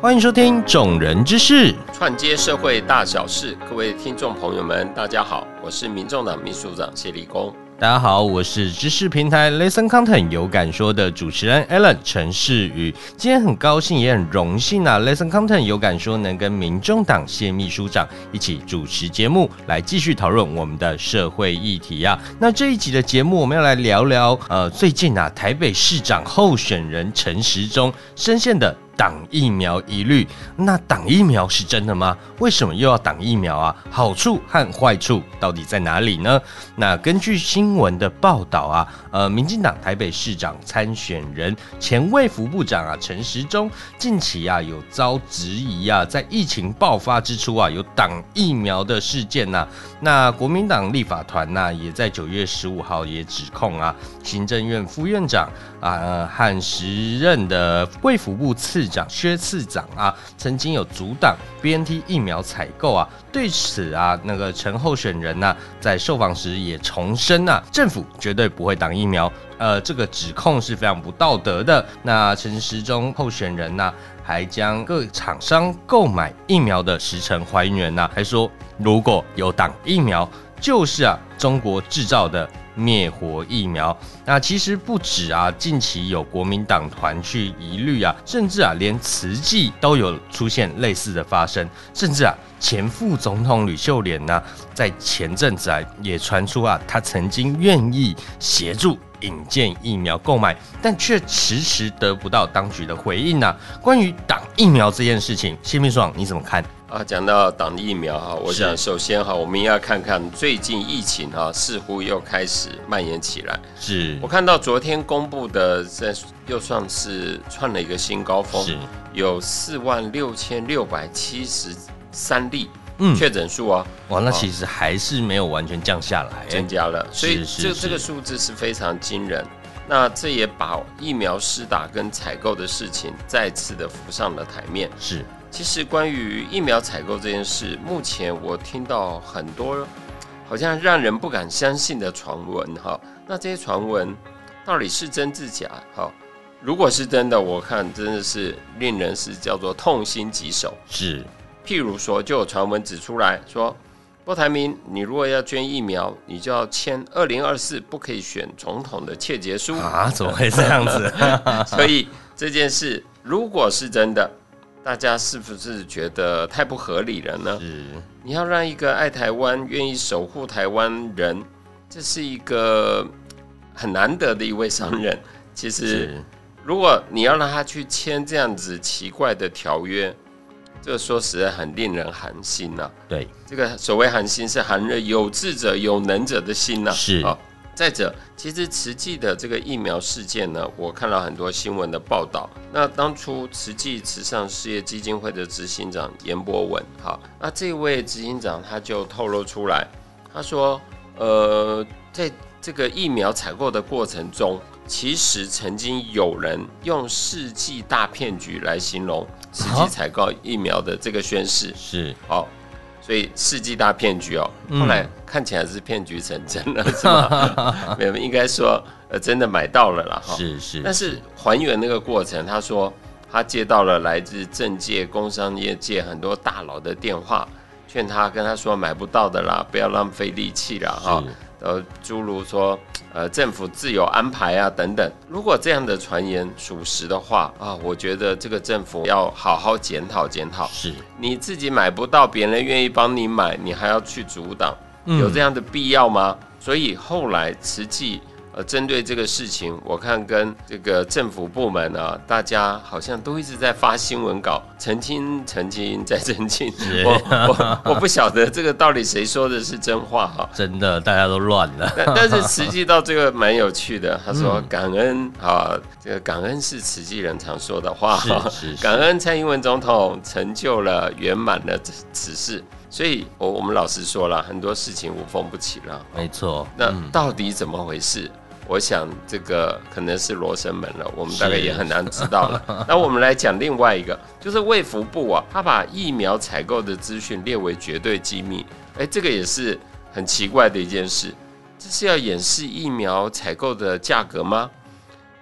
欢迎收听《众人之事》，串接社会大小事。各位听众朋友们，大家好，我是民众党秘书长谢立功。大家好，我是知识平台 Listen Content 有感说的主持人 Alan 陈世宇。今天很高兴，也很荣幸啊，Listen Content 有感说能跟民众党谢秘书长一起主持节目，来继续讨论我们的社会议题啊。那这一集的节目，我们要来聊聊，呃，最近啊，台北市长候选人陈时中深陷的。挡疫苗疑虑，那挡疫苗是真的吗？为什么又要挡疫苗啊？好处和坏处到底在哪里呢？那根据新闻的报道啊，呃，民进党台北市长参选人前卫福部长啊陈时中近期啊有遭质疑啊，在疫情爆发之初啊有挡疫苗的事件呐。那国民党立法团呐也在九月十五号也指控啊，行政院副院长啊和时任的卫福部次。长薛次长啊，曾经有阻挡 B N T 疫苗采购啊，对此啊，那个陈候选人呢，在受访时也重申啊，政府绝对不会挡疫苗，呃，这个指控是非常不道德的。那陈时中候选人呢，还将各厂商购买疫苗的时程还原呐，还说如果有挡疫苗，就是啊，中国制造的。灭活疫苗，那其实不止啊，近期有国民党团去疑虑啊，甚至啊，连慈济都有出现类似的发生，甚至啊，前副总统吕秀莲呢，在前阵子啊，也传出啊，他曾经愿意协助引荐疫苗购买，但却迟迟得不到当局的回应呢。关于挡疫苗这件事情，谢秘书长你怎么看？啊，讲到挡疫苗哈，我想首先哈，我们要看看最近疫情哈，似乎又开始蔓延起来。是我看到昨天公布的，这又算是创了一个新高峰，有四万六千六百七十三例确诊数啊。哇，那其实还是没有完全降下来，增加了，所以这这个数字是非常惊人。那这也把疫苗施打跟采购的事情再次的浮上了台面。是。其实关于疫苗采购这件事，目前我听到很多好像让人不敢相信的传闻哈。那这些传闻到底是真是假？哈，如果是真的，我看真的是令人是叫做痛心疾首。是，譬如说，就有传闻指出来说，郭台铭，你如果要捐疫苗，你就要签二零二四不可以选总统的切结书啊？怎么会这样子？所以这件事如果是真的。大家是不是觉得太不合理了呢？是，你要让一个爱台湾、愿意守护台湾人，这是一个很难得的一位商人。其实，如果你要让他去签这样子奇怪的条约，这个说实在很令人寒心呐。对，这个所谓寒心是寒着有志者、有能者的心呐。是啊。再者，其实慈济的这个疫苗事件呢，我看到很多新闻的报道。那当初慈济慈善事业基金会的执行长严博文，好，那这位执行长他就透露出来，他说，呃，在这个疫苗采购的过程中，其实曾经有人用世纪大骗局来形容实际采购疫苗的这个宣誓，是好。所以世纪大骗局哦，后来看起来是骗局成真了，是吗？没有，应该说呃，真的买到了啦，哈。是是。但是还原那个过程，他说他接到了来自政界、工商业界很多大佬的电话，劝他跟他说买不到的啦，不要浪费力气了，哈。呃，诸如说。呃，政府自有安排啊，等等。如果这样的传言属实的话啊，我觉得这个政府要好好检讨检讨。是，你自己买不到，别人愿意帮你买，你还要去阻挡，有这样的必要吗？所以后来慈济。呃，针对这个事情，我看跟这个政府部门啊，大家好像都一直在发新闻稿，澄清、澄清再澄清。我我我不晓得这个到底谁说的是真话哈？真的，大家都乱了。但但是实际到这个蛮有趣的，他说感恩啊，这个感恩是慈济人常说的话哈。是是。感恩蔡英文总统成就了圆满的此事，所以我我们老实说了，很多事情无风不起浪。没错。那到底怎么回事？我想这个可能是罗生门了，我们大概也很难知道了。那我们来讲另外一个，就是卫福部啊，他把疫苗采购的资讯列为绝对机密，哎，这个也是很奇怪的一件事。这是要掩饰疫苗采购的价格吗？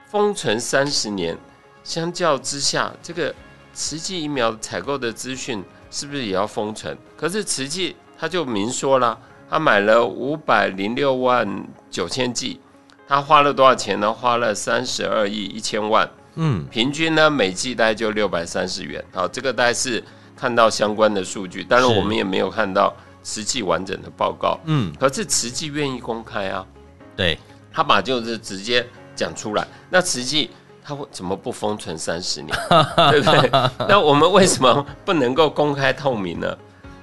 封存三十年，相较之下，这个慈济疫苗采购的资讯是不是也要封存？可是慈济他就明说了，他买了五百零六万九千剂，他花了多少钱呢？花了三十二亿一千万，嗯，平均呢每季大概就六百三十元。好，这个大概是看到相关的数据，当然是我们也没有看到实际完整的报告。嗯，可是慈济愿意公开啊，对，他把就是直接讲出来。那慈济他会怎么不封存三十年，对不对？那我们为什么不能够公开透明呢？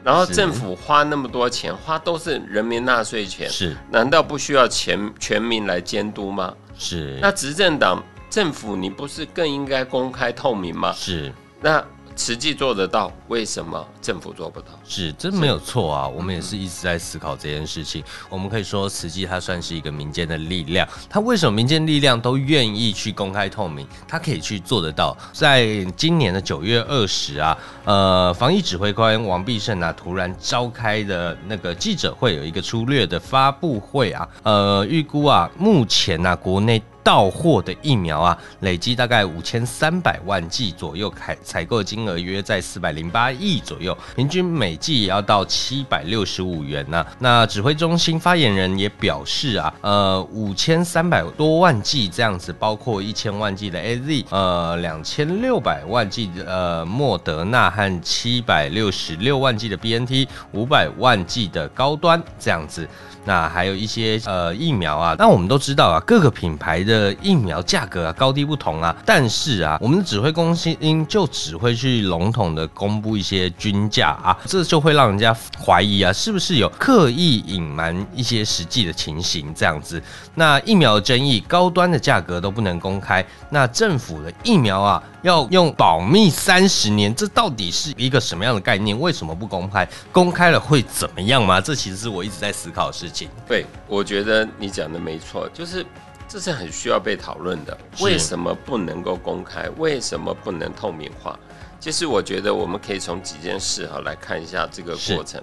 然后政府花那么多钱，花都是人民纳税钱，是难道不需要全全民来监督吗？是，那执政党政府你不是更应该公开透明吗？是那慈济做得到，为什么政府做不到？是，真没有错啊！我们也是一直在思考这件事情。我们可以说，慈济它算是一个民间的力量，它为什么民间力量都愿意去公开透明？它可以去做得到。在今年的九月二十啊，呃，防疫指挥官王必胜啊，突然召开的那个记者会，有一个粗略的发布会啊，呃，预估啊，目前呢、国内。到货的疫苗啊，累计大概五千三百万剂左右，采采购金额约在四百零八亿左右，平均每剂也要到七百六十五元呐、那指挥中心发言人也表示啊，呃，五千三百多万剂这样子，包括一千万剂的 A Z，呃，两千六百万剂的呃莫德纳和七百六十六万剂的 B N T，五百万剂的高端这样子。那还有一些呃疫苗啊，那我们都知道啊，各个品牌的的疫苗价格啊高低不同啊，但是啊，我们的指挥中心就只会去笼统的公布一些均价啊，这就会让人家怀疑啊，是不是有刻意隐瞒一些实际的情形这样子。那疫苗的争议，高端的价格都不能公开，那政府的疫苗啊要用保密三十年，这到底是一个什么样的概念？为什么不公开？公开了会怎么样吗？这其实是我一直在思考的事情。对，我觉得你讲的没错，就是这是很需要被讨论的。为什么不能够公开？为什么不能透明化？其实我觉得我们可以从几件事哈来看一下这个过程。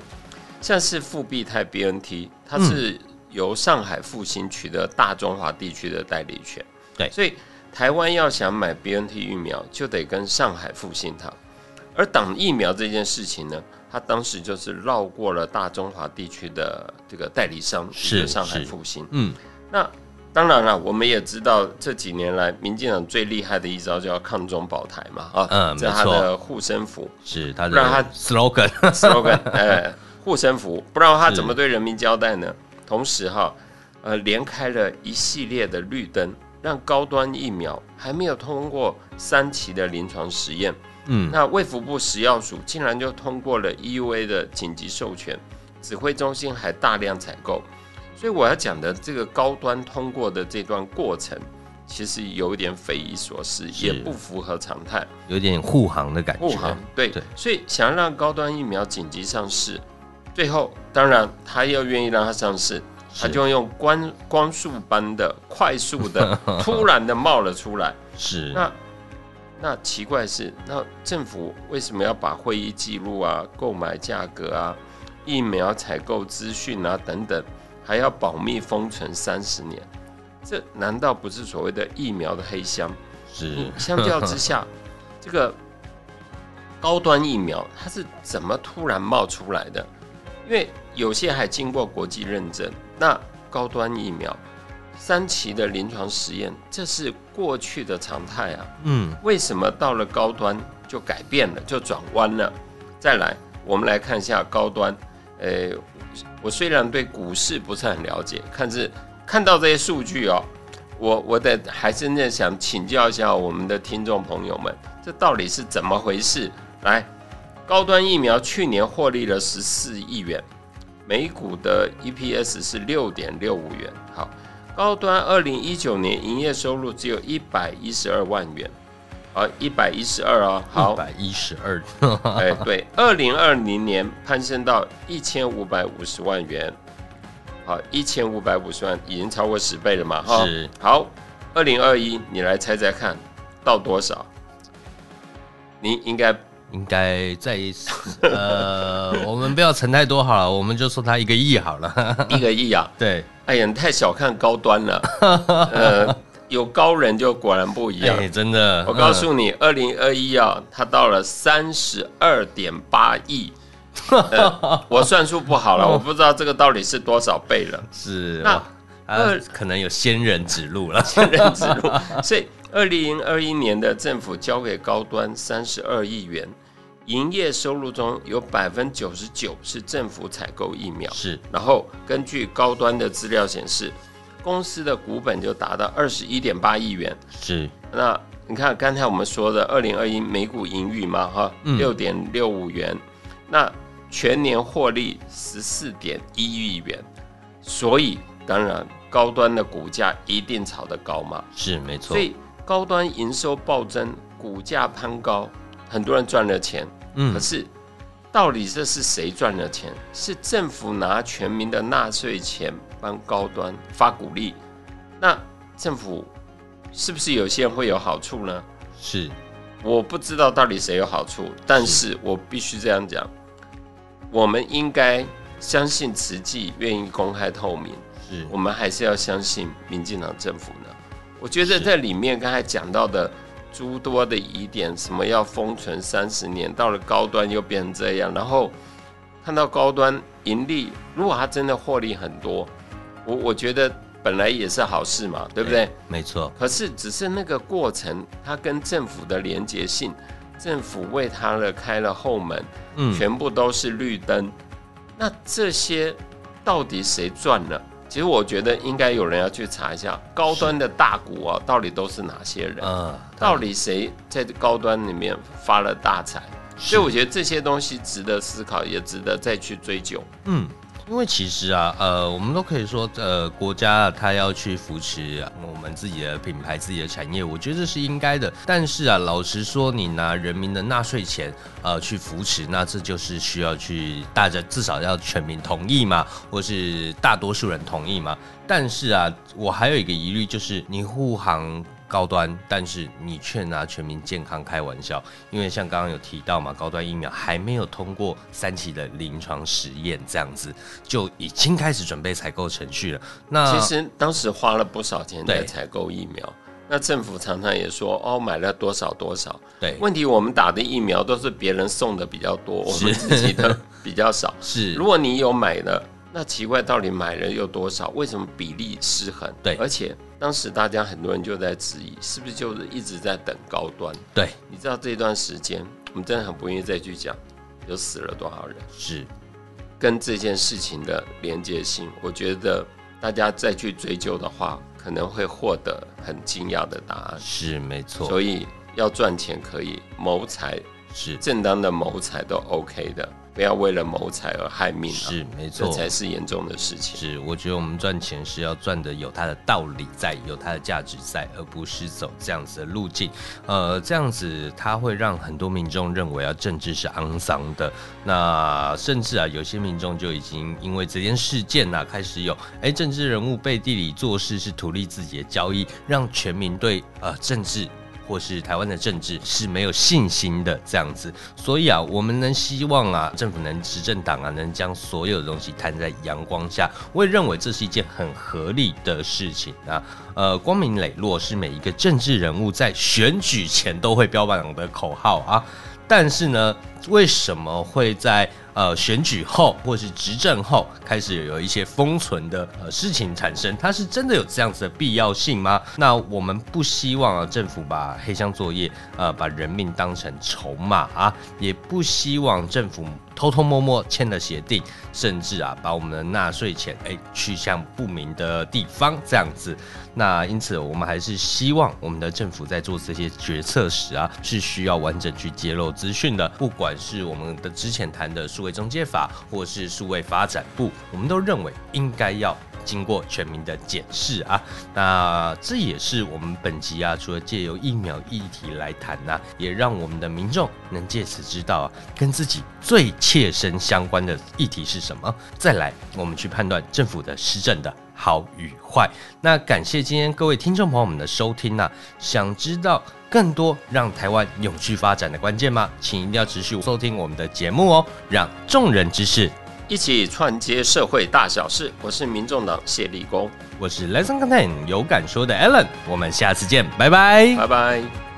像是复必泰 BNT，它是由上海复兴取得大中华地区的代理权。对所以台湾要想买 BNT 疫苗，就得跟上海复兴谈。而挡疫苗这件事情呢，它当时就是绕过了大中华地区的这个代理商，是上海复兴。嗯，那当然了，我们也知道这几年来，民进党最厉害的一招叫抗中保台嘛，啊，嗯这是他的护身符。是他不然他 slogan。slogan，哎，护身符，不然他怎么对人民交代呢？同时哈，呃，连开了一系列的绿灯，让高端疫苗还没有通过三期的临床实验，嗯，那卫福部食药署竟然就通过了 EUA 的紧急授权，指挥中心还大量采购，所以我要讲的这个高端通过的这段过程，其实有一点匪夷所思，也不符合常态。有点护航的感觉。护航对对所以想要让高端疫苗紧急上市，最后当然他要愿意让它上市，他是就用光光速般的快速的 突然的冒了出来。是那那奇怪是，那政府为什么要把会议记录啊、购买价格啊、疫苗采购资讯啊等等，还要保密封存三十年？这难道不是所谓的疫苗的黑箱？是嗯相较之下，这个高端疫苗它是怎么突然冒出来的？因为有些还经过国际认证，那高端疫苗三期的临床实验，这是过去的常态啊。嗯为什么到了高端就改变了，就转弯了？再来，我们来看一下高端。呃，我虽然对股市不是很了解，看是看到这些数据哦，我我得还真的想请教一下我们的听众朋友们，这到底是怎么回事？来，高端疫苗去年获利了十四亿元，每股的 EPS 是六点六五元。好，高端二零一九年营业收入只有一百一十二万元，好，一百一十二啊，好一，百一十二，哎，对，二零二零年攀升到一千五百五十万元，好，一千五百五十万已经超过十倍了嘛，哈，是好，二零二一你来猜猜看到多少？你应该应该在呃，我们不要乘太多好了，我们就说它一个亿好了。一个亿啊！对，哎呀，你太小看高端了。呃，有高人就果然不一样。哎，真的，我告诉你，二零二一啊，它到了三十二点八亿。我算数不好了，我不知道这个到底是多少倍了。是那二可能有仙人指路了，仙人指路。所以二零二一年的政府交给高端三十二亿元，营业收入中有百分九十九是政府采购疫苗。是，然后根据高端的资料显示，公司的股本就达到二十一点八亿元。是，那你看刚才我们说的二零二一每股盈余嘛，哈，六点六五元。那全年获利十四点一亿元，所以当然高端的股价一定炒得高嘛，是没错。所以高端营收暴增，股价攀高，很多人赚了钱。嗯，可是到底这是谁赚了钱？是政府拿全民的纳税钱帮高端发鼓励？那政府是不是有些人会有好处呢？是，我不知道到底谁有好处，但是我必须这样讲。我们应该相信慈济愿意公开透明，是我们还是要相信民进党政府呢？我觉得在里面刚才讲到的诸多的疑点，什么要封存三十年，到了高端又变成这样，然后看到高端盈利，如果他真的获利很多，我我觉得本来也是好事嘛，对不对？没错。可是只是那个过程，它跟政府的连结性。政府为它了开了后门，嗯，全部都是绿灯。那这些到底谁赚了？其实我觉得应该有人要去查一下高端的大股啊，到底都是哪些人？嗯，到底谁在高端里面发了大财？所以我觉得这些东西值得思考，也值得再去追究。嗯。因为其实啊，呃，我们都可以说，呃，国家它要去扶持我们自己的品牌、自己的产业，我觉得这是应该的。但是啊，老实说，你拿人民的纳税钱，呃，去扶持，那这就是需要去大家至少要全民同意嘛，或是大多数人同意嘛。但是啊，我还有一个疑虑，就是你护航。高端，但是你却拿全民健康开玩笑，因为像刚刚有提到嘛，高端疫苗还没有通过三期的临床实验，这样子就已经开始准备采购程序了。那其实当时花了不少钱在采购疫苗，那政府常常也说哦，买了多少多少。对，问题我们打的疫苗都是别人送的比较多，我们 自己的比较少。是，如果你有买的，那奇怪，到底买了有多少？为什么比例失衡？对，而且。当时大家很多人就在质疑，是不是就是一直在等高端？对，你知道这段时间，我们真的很不愿意再去讲，有死了多少人？是，跟这件事情的连接性，我觉得大家再去追究的话，可能会获得很惊讶的答案。是，没错。所以要赚钱可以，谋财是正当的谋财都 OK 的。不要为了谋财而害命，是没错，这才是严重的事情。是，我觉得我们赚钱是要赚的有它的道理在，有它的价值在，而不是走这样子的路径。呃，这样子它会让很多民众认为啊，政治是肮脏的。那甚至啊，有些民众就已经因为这件事件呐，开始有哎，政治人物背地里做事是图利自己的交易，让全民对呃政治。或是台湾的政治是没有信心的这样子，所以啊，我们能希望啊，政府能执政党啊，能将所有的东西摊在阳光下，我也认为这是一件很合理的事情啊。呃，光明磊落是每一个政治人物在选举前都会标榜的口号啊，但是呢，为什么会在？呃，选举后或是执政后，开始有一些封存的呃事情产生，它是真的有这样子的必要性吗？那我们不希望啊，政府把黑箱作业，呃，把人命当成筹码啊，也不希望政府。偷偷摸摸签了协定，甚至啊，把我们的纳税钱哎去向不明的地方这样子。那因此，我们还是希望我们的政府在做这些决策时啊，是需要完整去揭露资讯的。不管是我们的之前谈的数位中介法，或是数位发展部，我们都认为应该要。经过全民的检视啊，那这也是我们本集啊，除了借由疫苗议题来谈呢，也让我们的民众能借此知道啊，跟自己最切身相关的议题是什么。再来，我们去判断政府的施政的好与坏。那感谢今天各位听众朋友们的收听呐，想知道更多让台湾永续发展的关键吗？请一定要持续收听我们的节目哦，让众人知识。一起串接社会大小事。我是民众党谢立功，我是 Lesson Content 有感说的 Allen，我们下次见，拜拜，拜拜。